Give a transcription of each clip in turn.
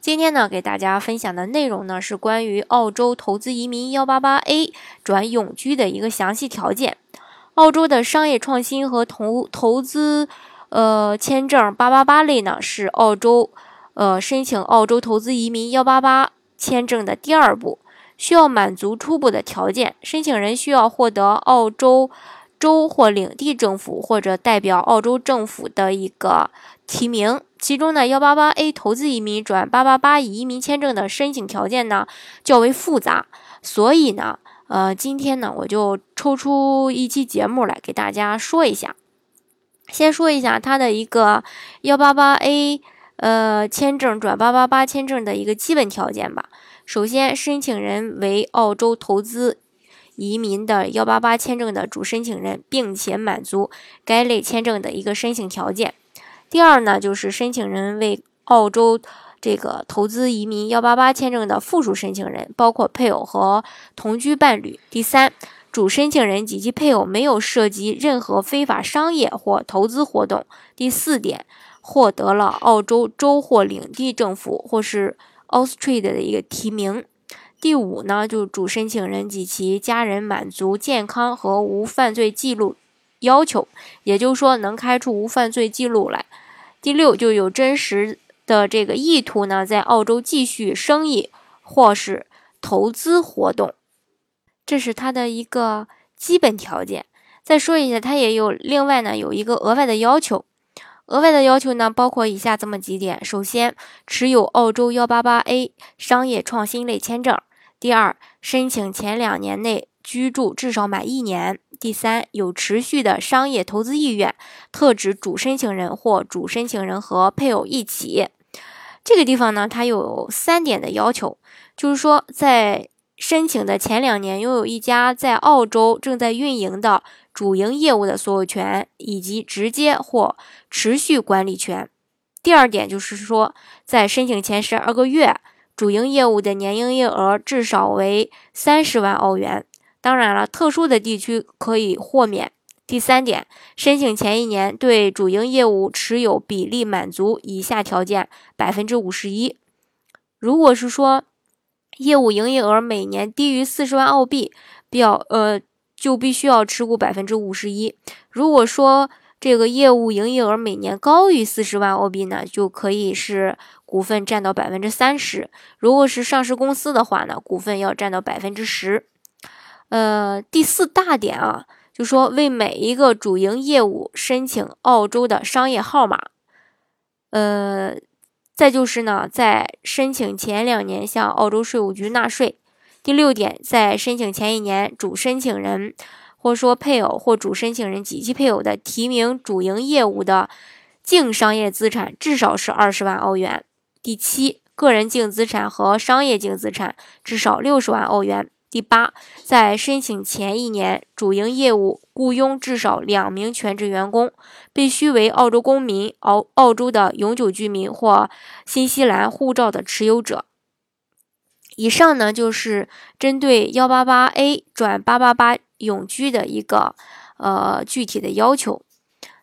今天呢，给大家分享的内容呢是关于澳洲投资移民幺八八 A 转永居的一个详细条件。澳洲的商业创新和投投资呃签证八八八类呢，是澳洲呃申请澳洲投资移民幺八八签证的第二步，需要满足初步的条件。申请人需要获得澳洲州或领地政府或者代表澳洲政府的一个提名。其中呢，幺八八 A 投资移民转八八八移民签证的申请条件呢较为复杂，所以呢，呃，今天呢我就抽出一期节目来给大家说一下。先说一下它的一个幺八八 A 呃签证转八八八签证的一个基本条件吧。首先，申请人为澳洲投资移民的幺八八签证的主申请人，并且满足该类签证的一个申请条件。第二呢，就是申请人为澳洲这个投资移民幺八八签证的附属申请人，包括配偶和同居伴侣。第三，主申请人及其配偶没有涉及任何非法商业或投资活动。第四点，获得了澳洲州或领地政府或是 Australia 的一个提名。第五呢，就主申请人及其家人满足健康和无犯罪记录要求，也就是说能开出无犯罪记录来。第六，就有真实的这个意图呢，在澳洲继续生意或是投资活动，这是它的一个基本条件。再说一下，它也有另外呢有一个额外的要求，额外的要求呢包括以下这么几点：首先，持有澳洲幺八八 A 商业创新类签证；第二，申请前两年内居住至少满一年。第三，有持续的商业投资意愿，特指主申请人或主申请人和配偶一起。这个地方呢，它有三点的要求，就是说，在申请的前两年拥有一家在澳洲正在运营的主营业务的所有权以及直接或持续管理权。第二点就是说，在申请前十二个月，主营业务的年营业额至少为三十万澳元。当然了，特殊的地区可以豁免。第三点，申请前一年对主营业务持有比例满足以下条件百分之五十一。如果是说业务营业额每年低于四十万澳币，比较呃就必须要持股百分之五十一。如果说这个业务营业额每年高于四十万澳币呢，就可以是股份占到百分之三十。如果是上市公司的话呢，股份要占到百分之十。呃，第四大点啊，就说为每一个主营业务申请澳洲的商业号码。呃，再就是呢，在申请前两年向澳洲税务局纳税。第六点，在申请前一年，主申请人或说配偶或主申请人及其配偶的提名主营业务的净商业资产至少是二十万澳元。第七，个人净资产和商业净资产至少六十万澳元。第八，在申请前一年，主营业务雇佣至少两名全职员工，必须为澳洲公民、澳澳洲的永久居民或新西兰护照的持有者。以上呢，就是针对幺八八 A 转八八八永居的一个呃具体的要求。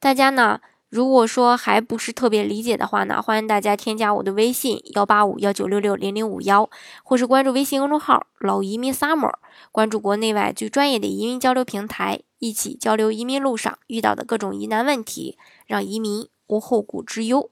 大家呢？如果说还不是特别理解的话呢，欢迎大家添加我的微信幺八五幺九六六零零五幺，或是关注微信公众号“老移民 summer”，关注国内外最专业的移民交流平台，一起交流移民路上遇到的各种疑难问题，让移民无后顾之忧。